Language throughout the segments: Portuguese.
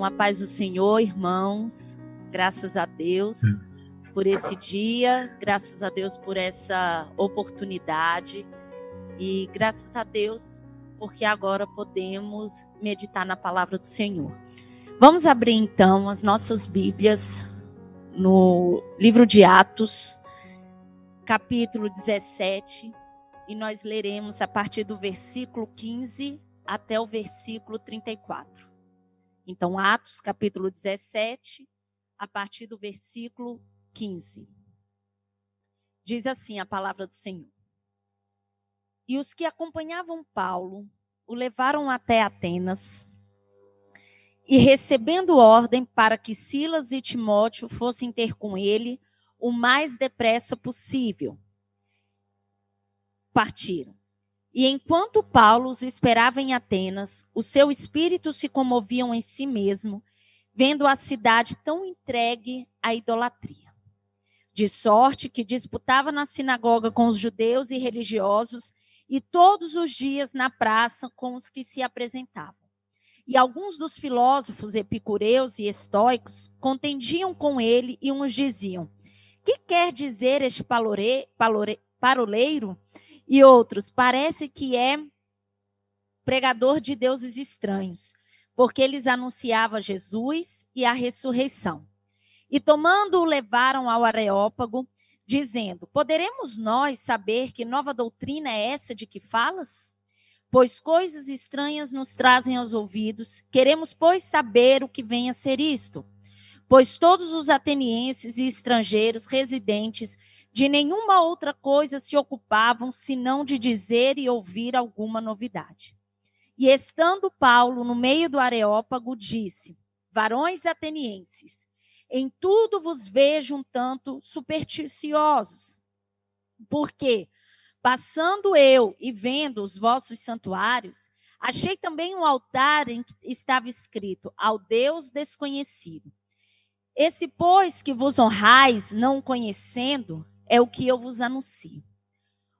Então, a paz do Senhor, irmãos, graças a Deus por esse dia, graças a Deus por essa oportunidade e graças a Deus porque agora podemos meditar na palavra do Senhor. Vamos abrir então as nossas Bíblias no livro de Atos, capítulo 17, e nós leremos a partir do versículo 15 até o versículo 34. Então, Atos, capítulo 17, a partir do versículo 15. Diz assim a palavra do Senhor. E os que acompanhavam Paulo o levaram até Atenas e, recebendo ordem para que Silas e Timóteo fossem ter com ele o mais depressa possível, partiram. E enquanto Paulo os esperava em Atenas, o seu espírito se comoviam em si mesmo, vendo a cidade tão entregue à idolatria. De sorte que disputava na sinagoga com os judeus e religiosos, e todos os dias na praça com os que se apresentavam. E alguns dos filósofos epicureus e estoicos contendiam com ele e uns diziam: Que quer dizer este palore, palore, paroleiro? E outros, parece que é pregador de deuses estranhos, porque eles anunciava Jesus e a ressurreição. E tomando-o, levaram ao Areópago, dizendo: Poderemos nós saber que nova doutrina é essa de que falas? Pois coisas estranhas nos trazem aos ouvidos, queremos, pois, saber o que vem a ser isto. Pois todos os atenienses e estrangeiros residentes de nenhuma outra coisa se ocupavam senão de dizer e ouvir alguma novidade. E estando Paulo no meio do Areópago, disse: Varões atenienses, em tudo vos vejo um tanto supersticiosos. Porque, passando eu e vendo os vossos santuários, achei também um altar em que estava escrito: Ao Deus desconhecido. Esse, pois, que vos honrais, não conhecendo, é o que eu vos anuncio.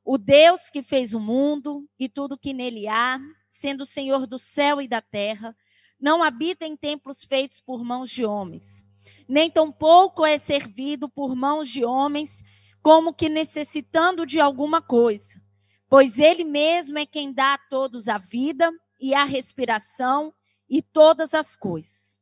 O Deus que fez o mundo e tudo que nele há, sendo o Senhor do céu e da terra, não habita em templos feitos por mãos de homens, nem tampouco é servido por mãos de homens, como que necessitando de alguma coisa, pois ele mesmo é quem dá a todos a vida e a respiração e todas as coisas.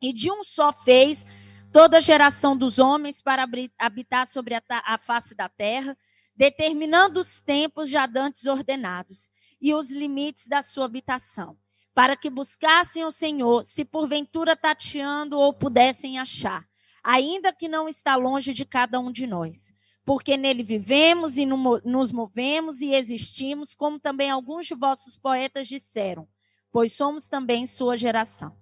E de um só fez toda a geração dos homens para habitar sobre a, a face da terra, determinando os tempos já dantes ordenados e os limites da sua habitação, para que buscassem o Senhor, se porventura tateando ou pudessem achar, ainda que não está longe de cada um de nós. Porque nele vivemos e nos movemos e existimos, como também alguns de vossos poetas disseram, pois somos também sua geração.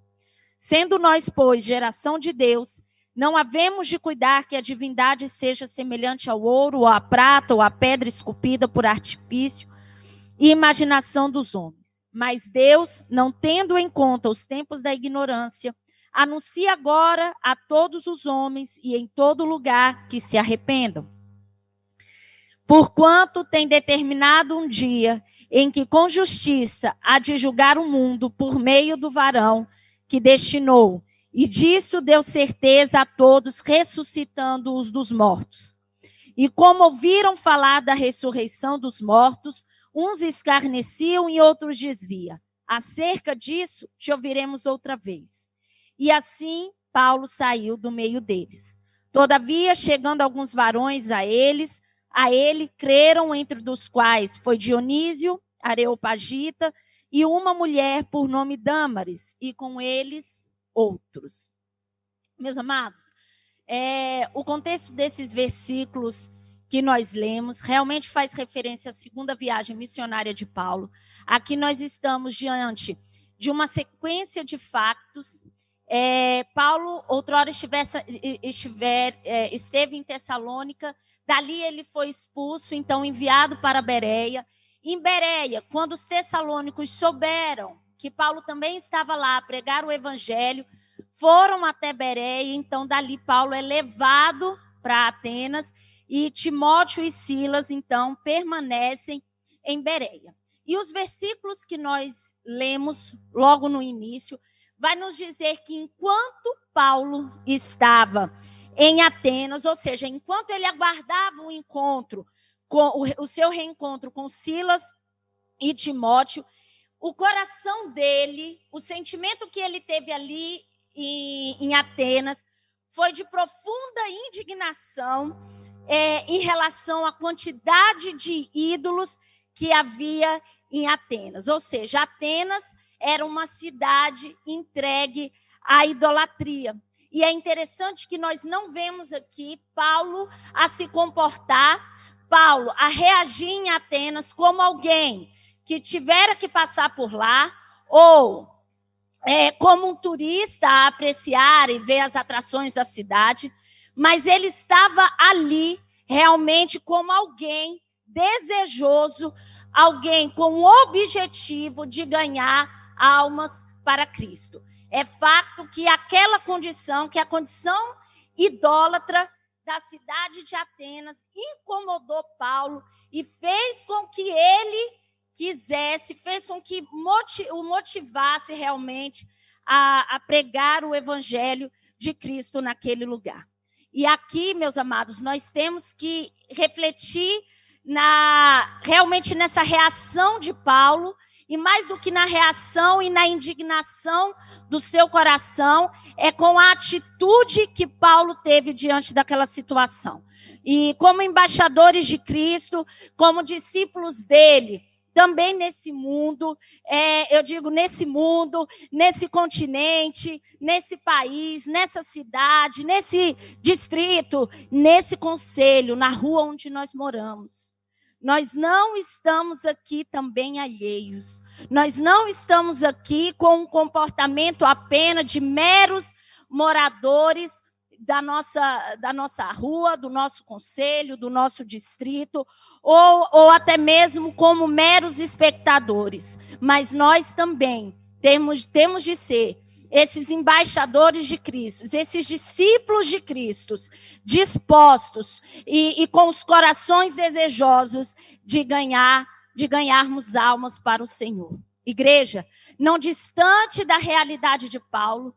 Sendo nós, pois, geração de Deus, não havemos de cuidar que a divindade seja semelhante ao ouro, ou à prata, ou à pedra esculpida por artifício e imaginação dos homens. Mas Deus, não tendo em conta os tempos da ignorância, anuncia agora a todos os homens e em todo lugar que se arrependam. Porquanto tem determinado um dia em que com justiça há de julgar o mundo por meio do varão que destinou e disso deu certeza a todos, ressuscitando-os dos mortos. E como ouviram falar da ressurreição dos mortos, uns escarneciam e outros diziam: Acerca disso te ouviremos outra vez. E assim Paulo saiu do meio deles. Todavia, chegando alguns varões a eles, a ele creram, entre dos quais foi Dionísio, Areopagita, e uma mulher por nome Dâmaris, e com eles outros. Meus amados, é, o contexto desses versículos que nós lemos realmente faz referência à segunda viagem missionária de Paulo. Aqui nós estamos diante de uma sequência de fatos. É, Paulo, outrora, estivesse, estiver, é, esteve em Tessalônica, dali ele foi expulso, então enviado para Bereia. Em Bereia, quando os tessalônicos souberam que Paulo também estava lá a pregar o evangelho, foram até Bereia, então dali Paulo é levado para Atenas e Timóteo e Silas então permanecem em Bereia. E os versículos que nós lemos logo no início vai nos dizer que enquanto Paulo estava em Atenas, ou seja, enquanto ele aguardava o encontro, com o, o seu reencontro com Silas e Timóteo, o coração dele, o sentimento que ele teve ali em, em Atenas, foi de profunda indignação é, em relação à quantidade de ídolos que havia em Atenas. Ou seja, Atenas era uma cidade entregue à idolatria. E é interessante que nós não vemos aqui Paulo a se comportar, Paulo a reagir em Atenas como alguém que tivera que passar por lá, ou é, como um turista a apreciar e ver as atrações da cidade, mas ele estava ali realmente como alguém desejoso, alguém com o objetivo de ganhar almas para Cristo. É fato que aquela condição, que a condição idólatra da cidade de Atenas incomodou Paulo e fez com que ele quisesse, fez com que o motivasse realmente a, a pregar o evangelho de Cristo naquele lugar. E aqui, meus amados, nós temos que refletir na realmente nessa reação de Paulo e mais do que na reação e na indignação do seu coração, é com a atitude que Paulo teve diante daquela situação. E como embaixadores de Cristo, como discípulos dele, também nesse mundo, é, eu digo nesse mundo, nesse continente, nesse país, nessa cidade, nesse distrito, nesse conselho, na rua onde nós moramos. Nós não estamos aqui também alheios. Nós não estamos aqui com um comportamento apenas de meros moradores da nossa, da nossa rua, do nosso conselho, do nosso distrito, ou, ou até mesmo como meros espectadores. Mas nós também temos, temos de ser esses embaixadores de Cristo, esses discípulos de Cristo, dispostos e, e, com os corações desejosos de ganhar, de ganharmos almas para o Senhor. Igreja, não distante da realidade de Paulo,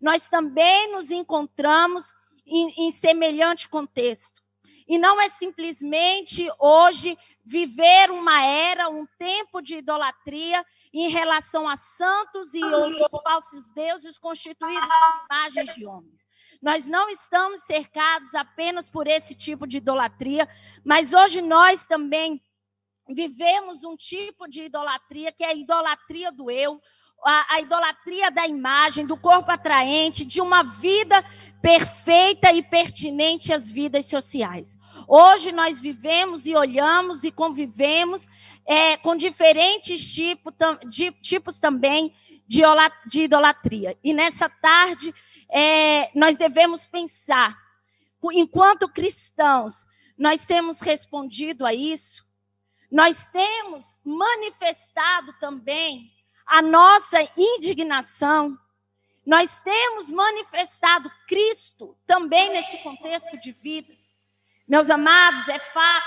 nós também nos encontramos em, em semelhante contexto. E não é simplesmente hoje viver uma era, um tempo de idolatria em relação a santos e outros falsos deuses constituídos por imagens de homens. Nós não estamos cercados apenas por esse tipo de idolatria, mas hoje nós também vivemos um tipo de idolatria que é a idolatria do eu, a, a, idolatria da imagem, do corpo atraente, de uma vida perfeita e pertinente às vidas sociais. Hoje nós vivemos e olhamos e convivemos é, com diferentes tipo, de, tipos também de, de, idolatria. E nessa tarde é, nós devemos pensar, enquanto cristãos, nós temos respondido a isso, nós temos manifestado também a nossa indignação. Nós temos manifestado Cristo também nesse contexto de vida. Meus amados, é fato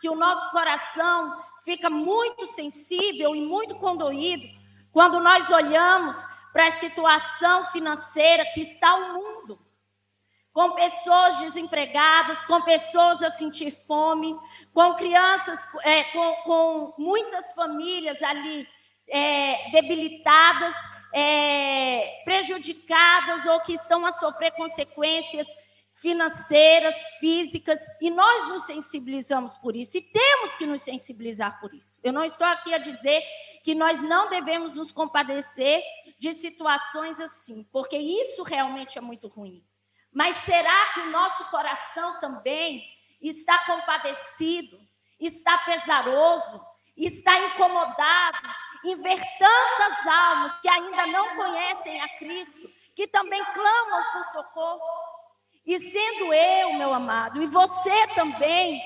que o nosso coração fica muito sensível e muito condoído quando nós olhamos para a situação financeira que está o mundo, com pessoas desempregadas, com pessoas a sentir fome, com crianças, é, com, com muitas famílias ali é, debilitadas, é, prejudicadas ou que estão a sofrer consequências financeiras, físicas, e nós nos sensibilizamos por isso, e temos que nos sensibilizar por isso. Eu não estou aqui a dizer que nós não devemos nos compadecer de situações assim, porque isso realmente é muito ruim. Mas será que o nosso coração também está compadecido, está pesaroso, está incomodado em ver tantas almas que ainda não conhecem a Cristo, que também clamam por socorro. E sendo eu, meu amado, e você também,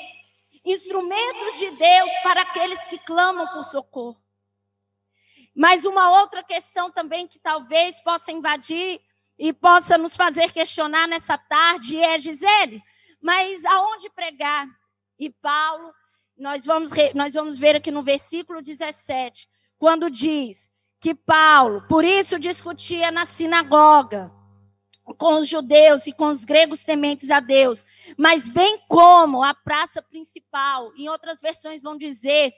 instrumentos de Deus para aqueles que clamam por socorro. Mas uma outra questão também que talvez possa invadir e possa nos fazer questionar nessa tarde é, Gisele, mas aonde pregar? E Paulo, nós vamos, nós vamos ver aqui no versículo 17, quando diz que Paulo, por isso discutia na sinagoga com os judeus e com os gregos tementes a Deus, mas bem como a praça principal, em outras versões vão dizer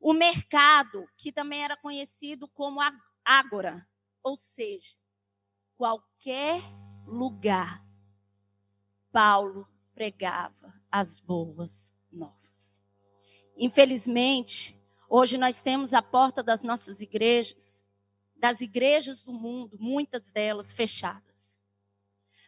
o mercado, que também era conhecido como ágora, ou seja, qualquer lugar, Paulo pregava as boas novas. Infelizmente, hoje nós temos a porta das nossas igrejas, das igrejas do mundo, muitas delas fechadas.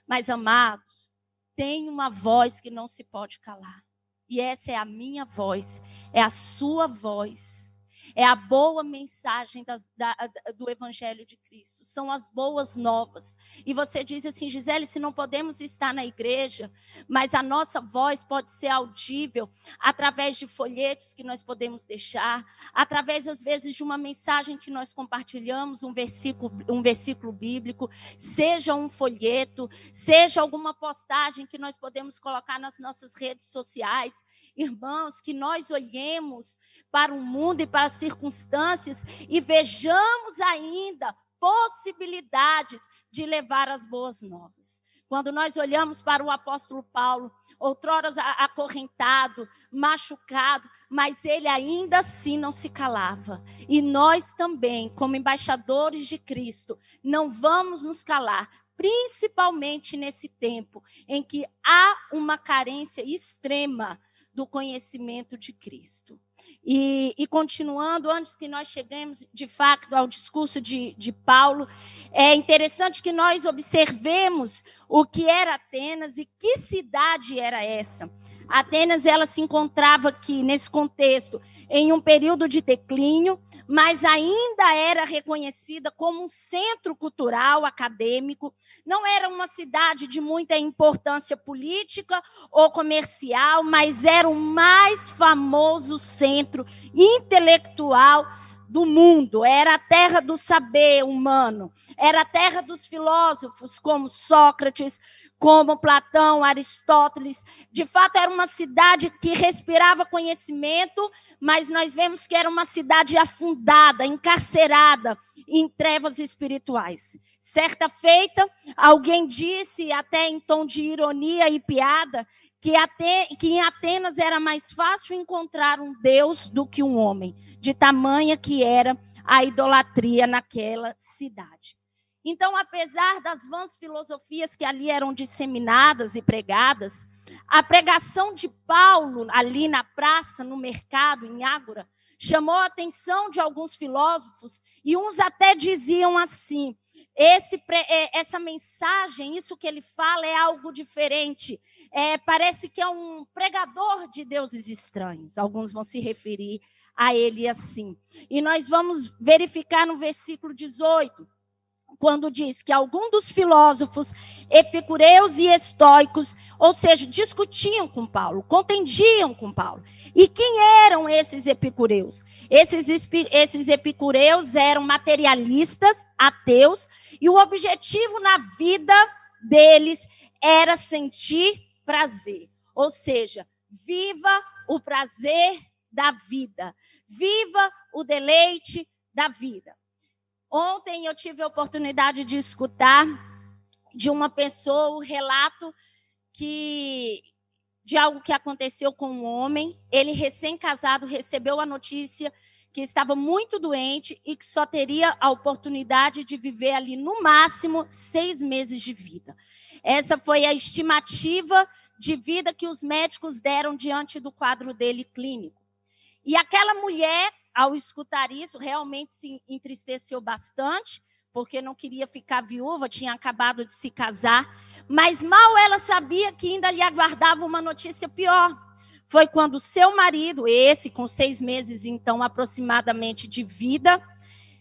Mas, amados, tem uma voz que não se pode calar. E essa é a minha voz, é a sua voz. É a boa mensagem das, da, do Evangelho de Cristo. São as boas novas. E você diz assim, Gisele, se não podemos estar na igreja, mas a nossa voz pode ser audível através de folhetos que nós podemos deixar, através, às vezes, de uma mensagem que nós compartilhamos, um versículo, um versículo bíblico, seja um folheto, seja alguma postagem que nós podemos colocar nas nossas redes sociais. Irmãos, que nós olhemos para o mundo e para as circunstâncias e vejamos ainda possibilidades de levar as boas novas. Quando nós olhamos para o apóstolo Paulo, outrora acorrentado, machucado, mas ele ainda assim não se calava. E nós também, como embaixadores de Cristo, não vamos nos calar, principalmente nesse tempo em que há uma carência extrema do conhecimento de Cristo. E, e, continuando, antes que nós cheguemos de fato ao discurso de, de Paulo, é interessante que nós observemos o que era Atenas e que cidade era essa. Atenas ela se encontrava aqui nesse contexto em um período de declínio, mas ainda era reconhecida como um centro cultural acadêmico. Não era uma cidade de muita importância política ou comercial, mas era o mais famoso centro intelectual do mundo, era a terra do saber humano, era a terra dos filósofos como Sócrates, como Platão, Aristóteles. De fato, era uma cidade que respirava conhecimento, mas nós vemos que era uma cidade afundada, encarcerada em trevas espirituais. Certa feita, alguém disse, até em tom de ironia e piada, que, em Atenas era mais fácil encontrar um Deus do que um homem, de tamanha que era a idolatria naquela cidade. Então, apesar das vãs filosofias que ali eram disseminadas e pregadas, a pregação de Paulo ali na praça, no mercado, em Ágora, chamou a atenção de alguns filósofos e uns até diziam assim: esse, é, essa mensagem, isso que ele fala é algo diferente. É, parece que é um pregador de deuses estranhos. Alguns vão se referir a ele assim. E nós vamos verificar no versículo 18 quando diz que algum dos filósofos epicureus e estoicos, ou seja, discutiam com Paulo, contendiam com Paulo. E quem eram esses epicureus? Esses, esses epicureus eram materialistas, ateus, e o objetivo na vida deles era sentir prazer. Ou seja, viva o prazer da vida, viva o deleite da vida. Ontem eu tive a oportunidade de escutar de uma pessoa o relato que de algo que aconteceu com um homem. Ele recém-casado recebeu a notícia que estava muito doente e que só teria a oportunidade de viver ali no máximo seis meses de vida. Essa foi a estimativa de vida que os médicos deram diante do quadro dele clínico. E aquela mulher ao escutar isso, realmente se entristeceu bastante, porque não queria ficar viúva, tinha acabado de se casar. Mas mal ela sabia que ainda lhe aguardava uma notícia pior. Foi quando seu marido, esse com seis meses, então, aproximadamente de vida,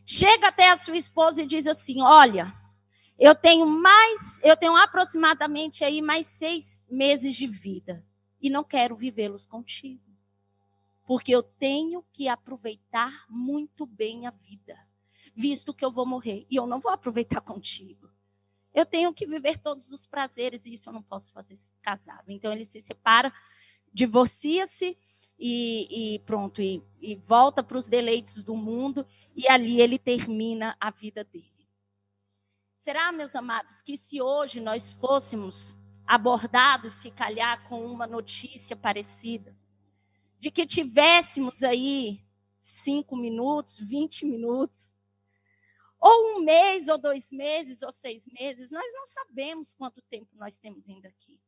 chega até a sua esposa e diz assim: Olha, eu tenho mais, eu tenho aproximadamente aí mais seis meses de vida e não quero vivê-los contigo porque eu tenho que aproveitar muito bem a vida, visto que eu vou morrer e eu não vou aproveitar contigo. Eu tenho que viver todos os prazeres e isso eu não posso fazer casado. Então ele se separa, divorcia-se e, e pronto, e, e volta para os deleites do mundo, e ali ele termina a vida dele. Será, meus amados, que se hoje nós fôssemos abordados, se calhar, com uma notícia parecida, de que tivéssemos aí cinco minutos, vinte minutos, ou um mês, ou dois meses, ou seis meses, nós não sabemos quanto tempo nós temos ainda aqui.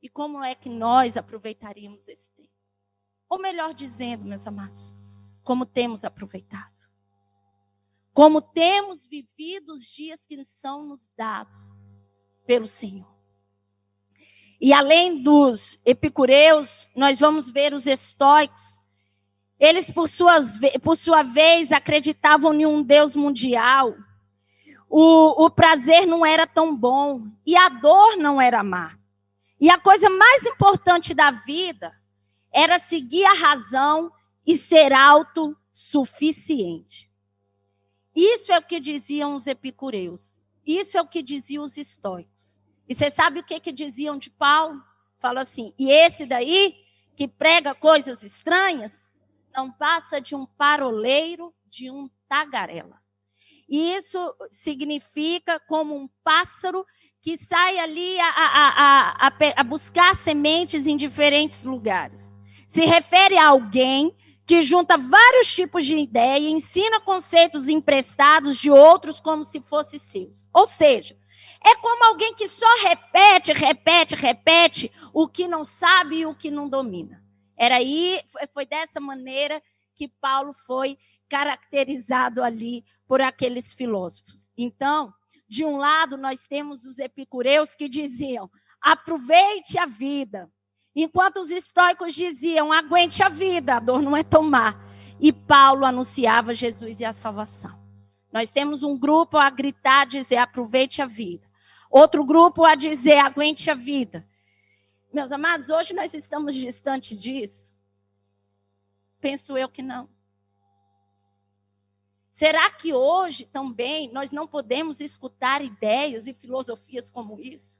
E como é que nós aproveitaríamos esse tempo? Ou melhor dizendo, meus amados, como temos aproveitado. Como temos vivido os dias que são nos dados pelo Senhor. E além dos epicureus, nós vamos ver os estoicos. Eles, por, suas, por sua vez, acreditavam em um Deus mundial. O, o prazer não era tão bom e a dor não era má. E a coisa mais importante da vida era seguir a razão e ser autossuficiente. Isso é o que diziam os epicureus. Isso é o que diziam os estoicos. E você sabe o que, que diziam de Paulo? Fala assim: e esse daí, que prega coisas estranhas, não passa de um paroleiro, de um tagarela. E isso significa como um pássaro que sai ali a, a, a, a, buscar sementes em diferentes lugares. Se refere a alguém que junta vários tipos de ideia e ensina conceitos emprestados de outros como se fossem seus. Ou seja, é como alguém que só repete, repete, repete o que não sabe e o que não domina. Era aí, foi dessa maneira que Paulo foi caracterizado ali por aqueles filósofos. Então, de um lado, nós temos os epicureus que diziam: aproveite a vida. Enquanto os estoicos diziam: aguente a vida, a dor não é tomar. E Paulo anunciava Jesus e a salvação. Nós temos um grupo a gritar, dizer: aproveite a vida. Outro grupo a dizer: aguente a vida. Meus amados, hoje nós estamos distante disso? Penso eu que não. Será que hoje também nós não podemos escutar ideias e filosofias como isso?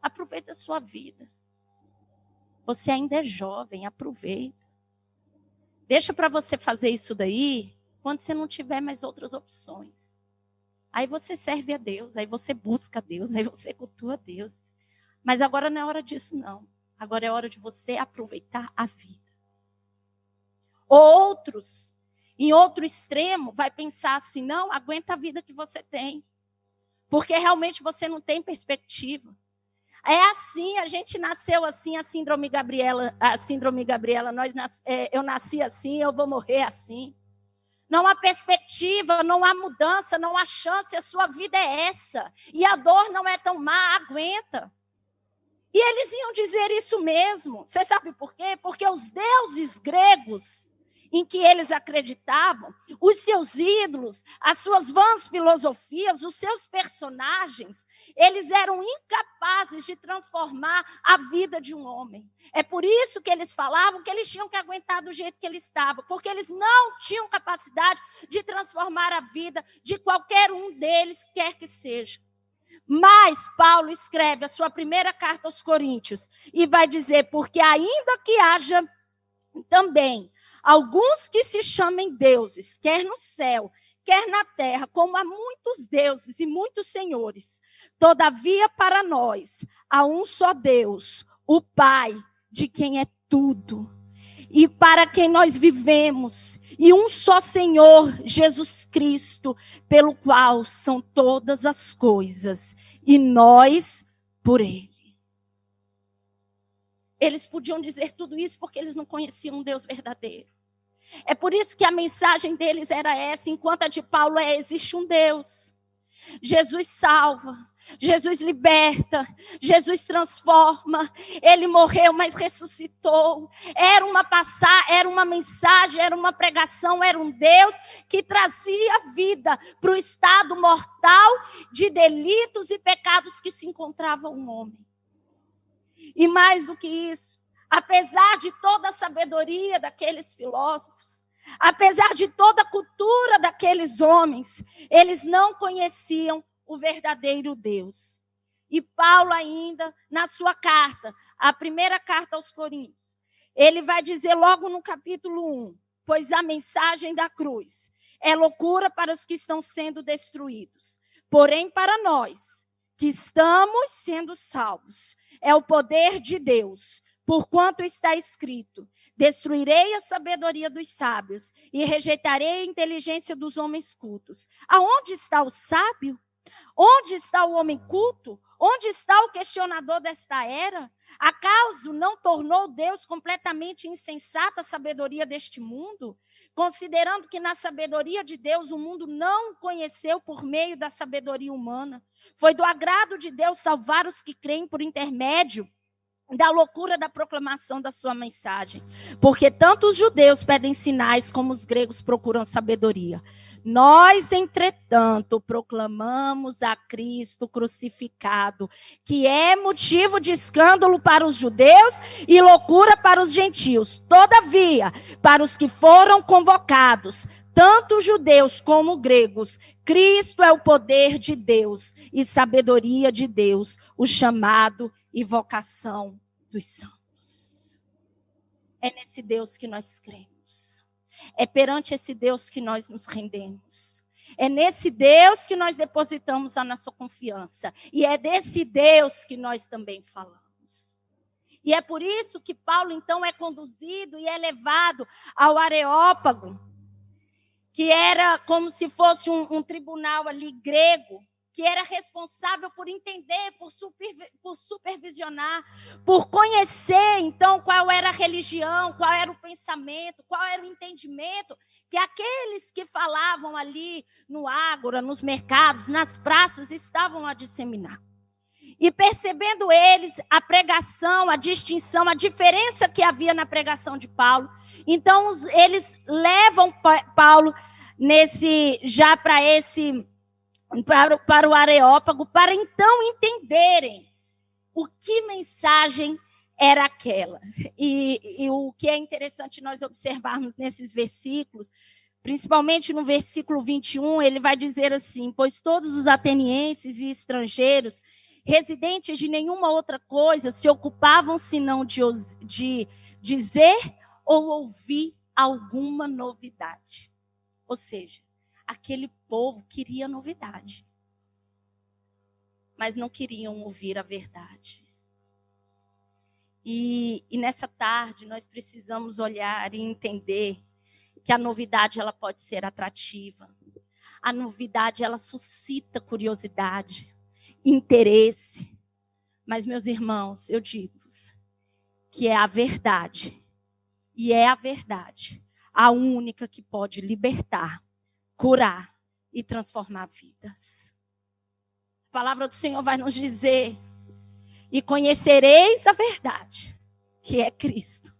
Aproveita a sua vida. Você ainda é jovem, aproveita. Deixa para você fazer isso daí quando você não tiver mais outras opções. Aí você serve a Deus, aí você busca a Deus, aí você cultua a Deus. Mas agora não é hora disso, não. Agora é hora de você aproveitar a vida. Outros em outro extremo, vai pensar assim: não, aguenta a vida que você tem. Porque realmente você não tem perspectiva. É assim, a gente nasceu assim, a síndrome Gabriela, a síndrome Gabriela, nós é, eu nasci assim, eu vou morrer assim. Não há perspectiva, não há mudança, não há chance, a sua vida é essa. E a dor não é tão má, aguenta. E eles iam dizer isso mesmo. Você sabe por quê? Porque os deuses gregos em que eles acreditavam, os seus ídolos, as suas vãs filosofias, os seus personagens, eles eram incapazes de transformar a vida de um homem. É por isso que eles falavam que eles tinham que aguentar do jeito que ele estava, porque eles não tinham capacidade de transformar a vida de qualquer um deles, quer que seja. Mas Paulo escreve a sua primeira carta aos Coríntios e vai dizer: porque ainda que haja também Alguns que se chamem deuses, quer no céu, quer na terra, como há muitos deuses e muitos senhores. Todavia, para nós, há um só Deus, o Pai, de quem é tudo, e para quem nós vivemos, e um só Senhor, Jesus Cristo, pelo qual são todas as coisas, e nós por Ele. Eles podiam dizer tudo isso porque eles não conheciam um Deus verdadeiro. É por isso que a mensagem deles era essa, enquanto a de Paulo é: existe um Deus. Jesus salva, Jesus liberta, Jesus transforma. Ele morreu, mas ressuscitou. Era uma passar, era uma mensagem, era uma pregação, era um Deus que trazia vida para o estado mortal de delitos e pecados que se encontrava um homem. E mais do que isso, apesar de toda a sabedoria daqueles filósofos, apesar de toda a cultura daqueles homens, eles não conheciam o verdadeiro Deus. E Paulo, ainda, na sua carta, a primeira carta aos Coríntios, ele vai dizer logo no capítulo 1: Pois a mensagem da cruz é loucura para os que estão sendo destruídos, porém para nós que estamos sendo salvos, é o poder de Deus, porquanto está escrito: Destruirei a sabedoria dos sábios e rejeitarei a inteligência dos homens cultos. Aonde está o sábio? Onde está o homem culto? Onde está o questionador desta era? Acaso não tornou Deus completamente insensata a sabedoria deste mundo? Considerando que na sabedoria de Deus o mundo não conheceu por meio da sabedoria humana. Foi do agrado de Deus salvar os que creem por intermédio da loucura da proclamação da sua mensagem. Porque tanto os judeus pedem sinais como os gregos procuram sabedoria. Nós, entretanto, proclamamos a Cristo crucificado, que é motivo de escândalo para os judeus e loucura para os gentios. Todavia, para os que foram convocados, tanto judeus como gregos, Cristo é o poder de Deus e sabedoria de Deus, o chamado e vocação dos santos. É nesse Deus que nós cremos. É perante esse Deus que nós nos rendemos. É nesse Deus que nós depositamos a nossa confiança. E é desse Deus que nós também falamos. E é por isso que Paulo, então, é conduzido e é levado ao Areópago, que era como se fosse um, um tribunal ali grego, que era responsável por entender, por, por supervisionar, por conhecer, então, qual era a religião, qual era o pensamento, qual era o entendimento que aqueles que falavam ali no ágora, nos mercados, nas praças, estavam a disseminar. E percebendo eles a pregação, a distinção, a diferença que havia na pregação de Paulo, então eles levam Paulo nesse já para esse para, para o Areópago, para então entenderem o que mensagem era aquela. E, e, o que é interessante nós observarmos nesses versículos, principalmente no versículo 21, ele vai dizer assim: Pois todos os atenienses e estrangeiros, residentes de nenhuma outra coisa, se ocupavam senão de, de dizer ou ouvir alguma novidade. Ou seja, aquele povo queria novidade, mas não queriam ouvir a verdade. E, e, nessa tarde nós precisamos olhar e entender que a novidade ela pode ser atrativa. A novidade ela suscita curiosidade, interesse. Mas meus irmãos, eu digo que é a verdade. E é a verdade a única que pode libertar curar e transformar vidas. A palavra do Senhor vai nos dizer: e conhecereis a verdade, que é Cristo,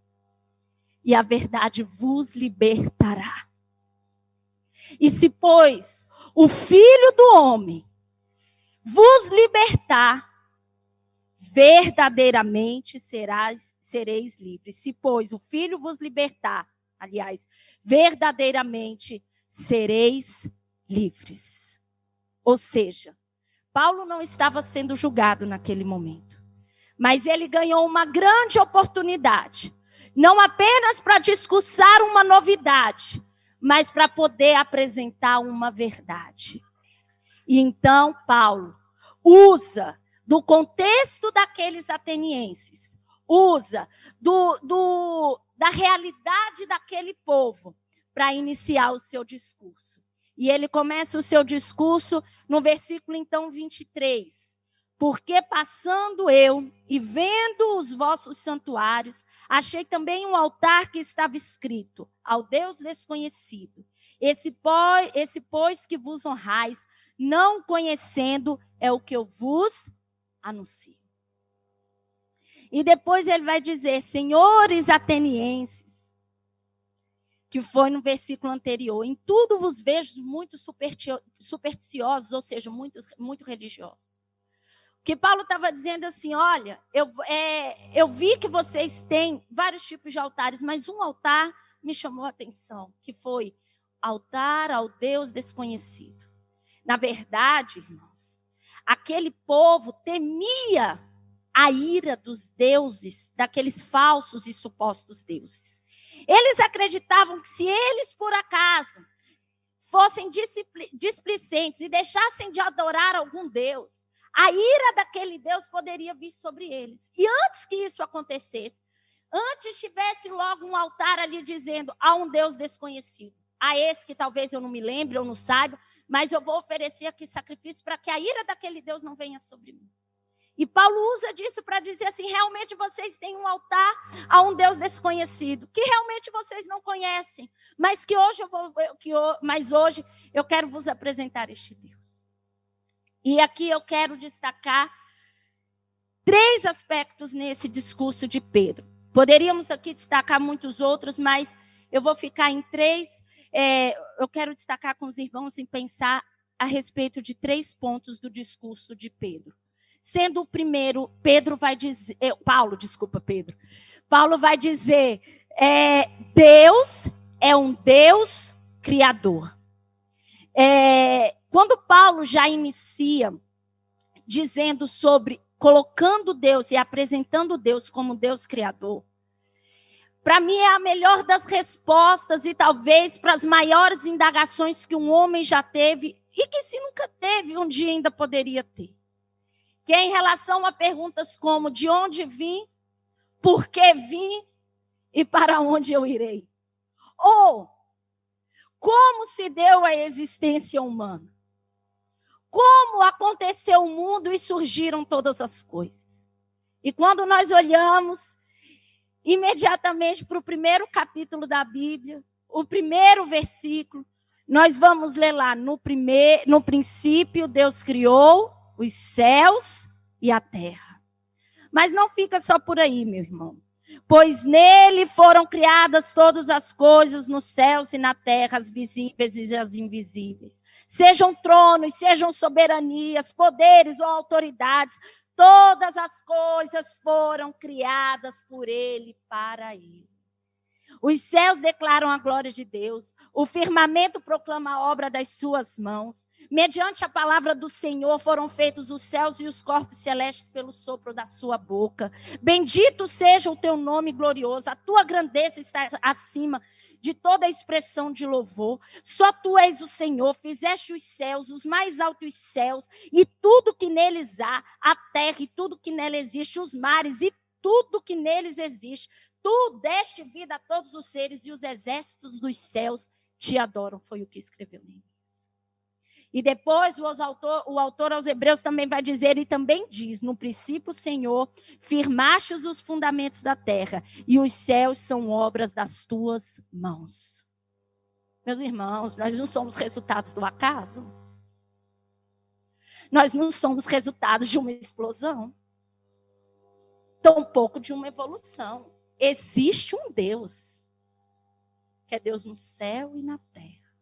e a verdade vos libertará. E se, pois, o Filho do Homem vos libertar, verdadeiramente serás, sereis livres. Se, pois, o Filho vos libertar, aliás, verdadeiramente sereis livres. Ou seja, Paulo não estava sendo julgado naquele momento, mas ele ganhou uma grande oportunidade, não apenas para discursar uma novidade, mas para poder apresentar uma verdade. E então Paulo usa do contexto daqueles atenienses, usa do, do, da realidade daquele povo para iniciar o seu discurso. E ele começa o seu discurso no versículo então 23. Porque passando eu e vendo os vossos santuários, achei também um altar que estava escrito: ao Deus desconhecido. Esse pois, esse pois que vos honrais, não conhecendo, é o que eu vos anuncio. E depois ele vai dizer: Senhores atenienses, que foi no versículo anterior. Em tudo vos vejo muito supersticiosos, ou seja, muito, muito religiosos. Que Paulo estava dizendo assim: olha, eu, é, eu vi que vocês têm vários tipos de altares, mas um altar me chamou a atenção, que foi altar ao Deus desconhecido. Na verdade, irmãos, aquele povo temia a ira dos deuses, daqueles falsos e supostos deuses. Eles acreditavam que se eles, por acaso, fossem displicentes e deixassem de adorar algum Deus, a ira daquele Deus poderia vir sobre eles. E antes que isso acontecesse, antes tivesse logo um altar ali dizendo: há um Deus desconhecido, a esse que talvez eu não me lembre ou não saiba, mas eu vou oferecer aqui sacrifício para que a ira daquele Deus não venha sobre mim. E Paulo usa disso para dizer assim: realmente vocês têm um altar a um Deus desconhecido, que realmente vocês não conhecem, mas que hoje eu vou, que mas hoje eu quero vos apresentar este Deus. E aqui eu quero destacar três aspectos nesse discurso de Pedro. Poderíamos aqui destacar muitos outros, mas eu vou ficar em três. É, eu quero destacar com os irmãos em pensar a respeito de três pontos do discurso de Pedro. Sendo o primeiro, Pedro vai dizer, eh, Paulo, desculpa, Pedro. Paulo vai dizer, é, Deus é um Deus criador. É, quando Paulo já inicia dizendo sobre colocando Deus e apresentando Deus como Deus criador, para mim é a melhor das respostas e talvez para as maiores indagações que um homem já teve e que se nunca teve, um dia ainda poderia ter que é em relação a perguntas como de onde vim, por que vim e para onde eu irei. Ou como se deu a existência humana? Como aconteceu o mundo e surgiram todas as coisas? E quando nós olhamos imediatamente para o primeiro capítulo da Bíblia, o primeiro versículo, nós vamos ler lá no primeiro, no princípio Deus criou os céus e a terra. Mas não fica só por aí, meu irmão. Pois nele foram criadas todas as coisas nos céus e na terra, as visíveis e as invisíveis. Sejam tronos, sejam soberanias, poderes ou autoridades, todas as coisas foram criadas por ele para ele. Os céus declaram a glória de Deus, o firmamento proclama a obra das suas mãos. Mediante a palavra do Senhor foram feitos os céus e os corpos celestes pelo sopro da sua boca. Bendito seja o teu nome glorioso, a tua grandeza está acima de toda expressão de louvor. Só tu és o Senhor, fizeste os céus, os mais altos céus, e tudo que neles há, a terra e tudo que nela existe, os mares e tudo que neles existe. Tu deste vida a todos os seres e os exércitos dos céus te adoram. Foi o que escreveu Neemias. E depois o autor, o autor aos Hebreus também vai dizer, e também diz: No princípio, Senhor, firmaste os fundamentos da terra, e os céus são obras das tuas mãos. Meus irmãos, nós não somos resultados do acaso. Nós não somos resultados de uma explosão, tampouco de uma evolução existe um Deus, que é Deus no céu e na terra.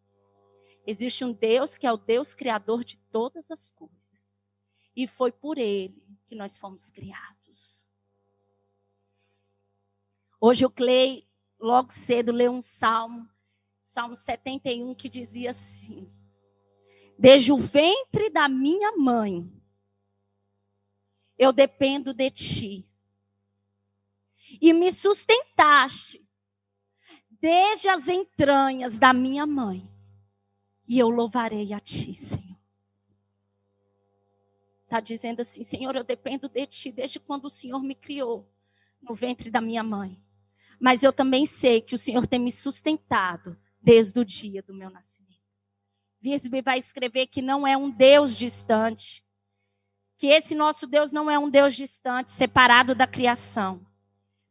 Existe um Deus que é o Deus criador de todas as coisas. E foi por ele que nós fomos criados. Hoje o Clay, logo cedo, leu um salmo, Salmo 71, que dizia assim: Desde o ventre da minha mãe, eu dependo de ti e me sustentaste desde as entranhas da minha mãe. E eu louvarei a ti, Senhor. Está dizendo assim, Senhor, eu dependo de ti desde quando o Senhor me criou no ventre da minha mãe. Mas eu também sei que o Senhor tem me sustentado desde o dia do meu nascimento. Visbe vai escrever que não é um Deus distante, que esse nosso Deus não é um Deus distante, separado da criação,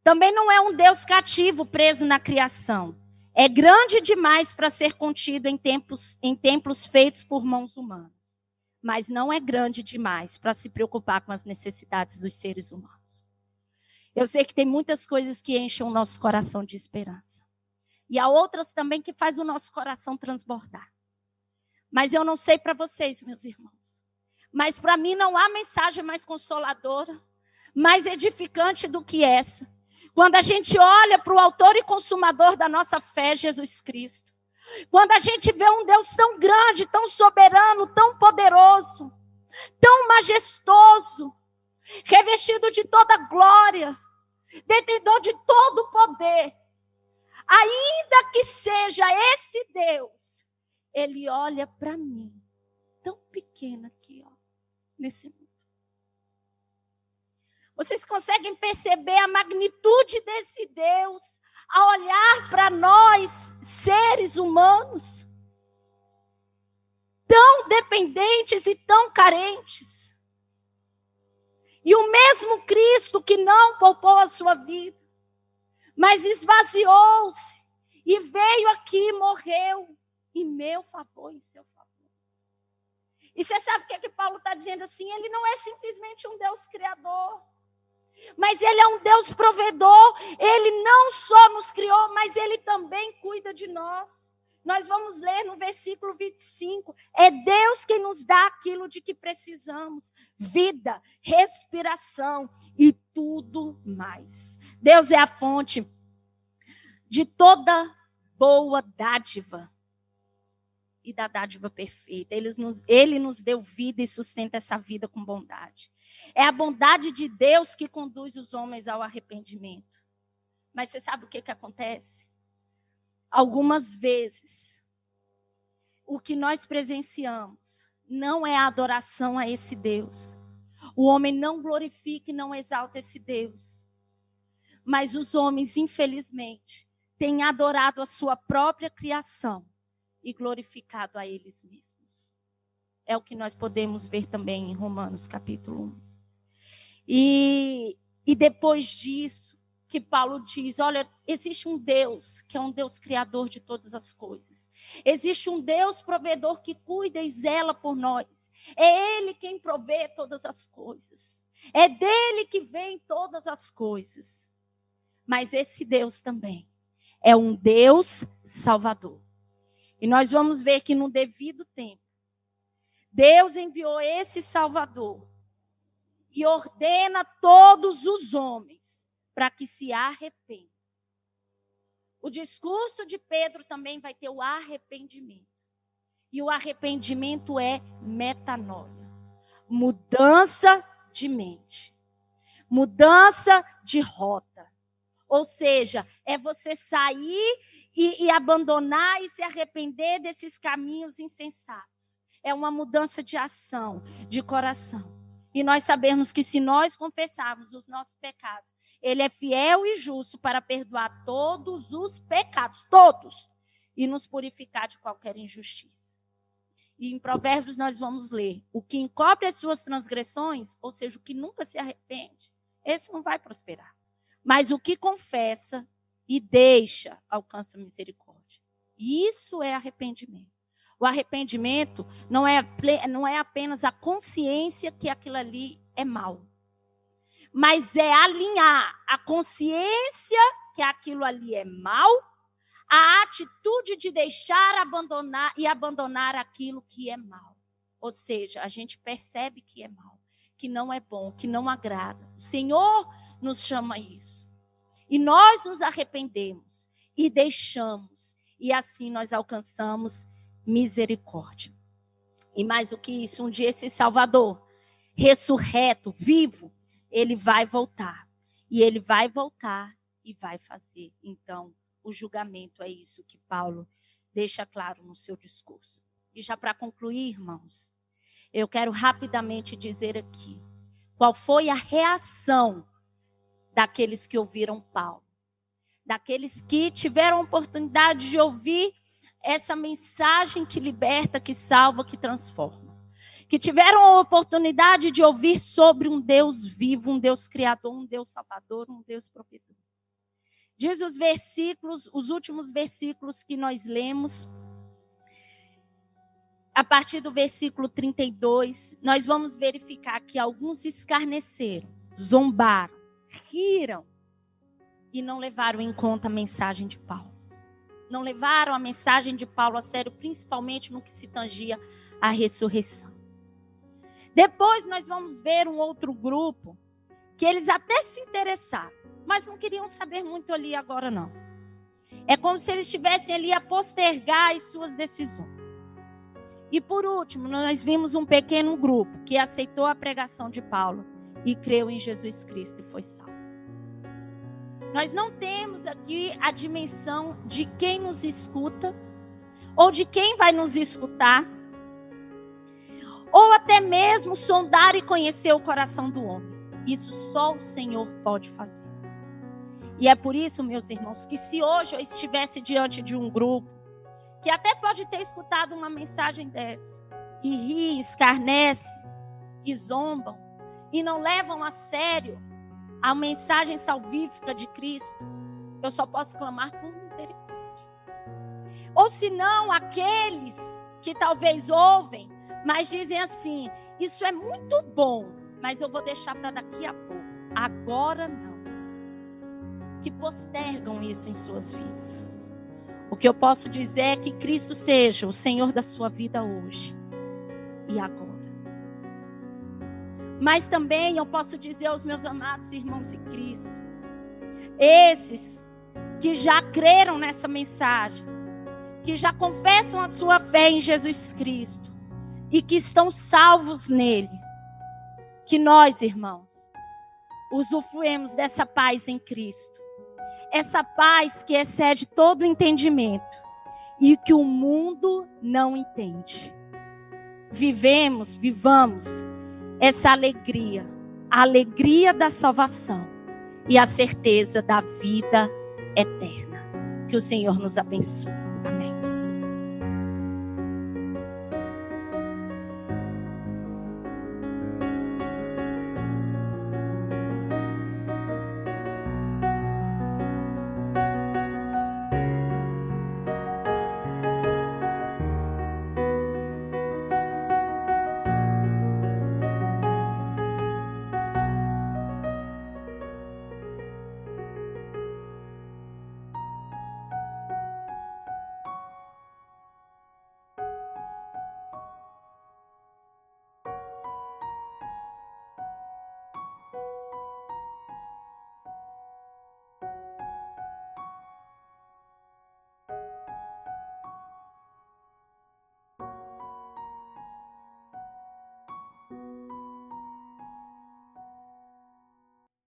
também não é um Deus cativo, preso na criação. É grande demais para ser contido em templos, em templos feitos por mãos humanas. Mas não é grande demais para se preocupar com as necessidades dos seres humanos. Eu sei que tem muitas coisas que enchem o nosso coração de esperança. E há outras também que faz o nosso coração transbordar. Mas eu não sei para vocês, meus irmãos. Mas para mim não há mensagem mais consoladora, mais edificante do que essa quando a gente olha para o autor e consumador da nossa fé, Jesus Cristo. Quando a gente vê um Deus tão grande, tão soberano, tão poderoso, tão majestoso, revestido de toda glória, detentor de todo poder. Ainda que seja esse Deus, ele olha para mim, tão pequena aqui, ó, nesse mundo. Vocês conseguem perceber a magnitude desse Deus a olhar para nós, seres humanos, tão dependentes e tão carentes? E o mesmo Cristo que não poupou a sua vida, mas esvaziou-se e veio aqui, morreu em meu favor e seu favor. E você sabe o que, é que Paulo está dizendo assim? Ele não é simplesmente um Deus criador, mas ele é um Deus provedor. Ele não só nos criou, mas ele também cuida de nós. Nós vamos ler no versículo 25. É Deus quem nos dá aquilo de que precisamos: vida, respiração e tudo mais. Deus é a fonte de toda boa dádiva e da dádiva perfeita. Ele nos, ele nos deu vida e sustenta essa vida com bondade. É a bondade de Deus que conduz os homens ao arrependimento. Mas você sabe o que, que acontece? algumas vezes, o que nós presenciamos não é a adoração a esse Deus. O homem não glorifica e não exalta esse Deus. Mas os homens, infelizmente, têm adorado a sua própria criação e glorificado a eles mesmos. É o que nós podemos ver também em Romanos capítulo 1. E, e depois disso, que Paulo diz: olha, existe um Deus que é um Deus criador de todas as coisas. Existe um Deus provedor que cuida e zela por nós. É Ele quem provê todas as coisas. É dele que vem todas as coisas. Mas esse Deus também é um Deus salvador. E nós vamos ver que no devido tempo, Deus enviou esse Salvador e ordena todos os homens para que se arrependa. O discurso de Pedro também vai ter o arrependimento. E o arrependimento é metanoia mudança de mente, mudança de rota. Ou seja, é você sair e, e, abandonar e se arrepender desses caminhos insensatos. É uma mudança de ação, de coração. E nós sabemos que se nós confessarmos os nossos pecados, Ele é fiel e justo para perdoar todos os pecados, todos, e nos purificar de qualquer injustiça. E em Provérbios nós vamos ler: o que encobre as suas transgressões, ou seja, o que nunca se arrepende, esse não vai prosperar. Mas o que confessa e deixa, alcança misericórdia. Isso é arrependimento. O arrependimento não é, não é apenas a consciência que aquilo ali é mal, mas é alinhar a consciência que aquilo ali é mal, a atitude de deixar abandonar e abandonar aquilo que é mal. Ou seja, a gente percebe que é mal, que não é bom, que não agrada. O Senhor nos chama isso. E nós nos arrependemos e deixamos, e assim nós alcançamos misericórdia. E mais do que isso, um dia esse Salvador, ressurreto, vivo, ele vai voltar. E ele vai voltar e vai fazer. Então, o julgamento é isso que Paulo deixa claro no seu discurso. E já para concluir, irmãos, eu quero rapidamente dizer aqui qual foi a reação daqueles que ouviram Paulo, daqueles que tiveram oportunidade de ouvir essa mensagem que liberta, que salva, que transforma. Que tiveram a oportunidade de ouvir sobre um Deus vivo, um Deus criador, um Deus salvador, um Deus provedor. Diz os versículos, os últimos versículos que nós lemos, a partir do versículo 32, nós vamos verificar que alguns escarneceram, zombaram, riram e não levaram em conta a mensagem de Paulo não levaram a mensagem de Paulo a sério, principalmente no que se tangia à ressurreição. Depois nós vamos ver um outro grupo que eles até se interessaram, mas não queriam saber muito ali agora não. É como se eles estivessem ali a postergar as suas decisões. E por último, nós vimos um pequeno grupo que aceitou a pregação de Paulo e creu em Jesus Cristo e foi salvo. Nós não temos aqui a dimensão de quem nos escuta ou de quem vai nos escutar, ou até mesmo sondar e conhecer o coração do homem. Isso só o Senhor pode fazer. E é por isso, meus irmãos, que se hoje eu estivesse diante de um grupo que até pode ter escutado uma mensagem dessa e ri, escarnece e zombam e não levam a sério a mensagem salvífica de Cristo, eu só posso clamar por misericórdia. Ou se não, aqueles que talvez ouvem, mas dizem assim: Isso é muito bom, mas eu vou deixar para daqui a pouco. Agora não. Que postergam isso em suas vidas. O que eu posso dizer é que Cristo seja o Senhor da sua vida hoje e agora. Mas também eu posso dizer aos meus amados irmãos em Cristo, esses que já creram nessa mensagem, que já confessam a sua fé em Jesus Cristo e que estão salvos nele, que nós, irmãos, usufruemos dessa paz em Cristo. Essa paz que excede todo entendimento e que o mundo não entende. Vivemos, vivamos essa alegria, a alegria da salvação e a certeza da vida eterna. Que o Senhor nos abençoe.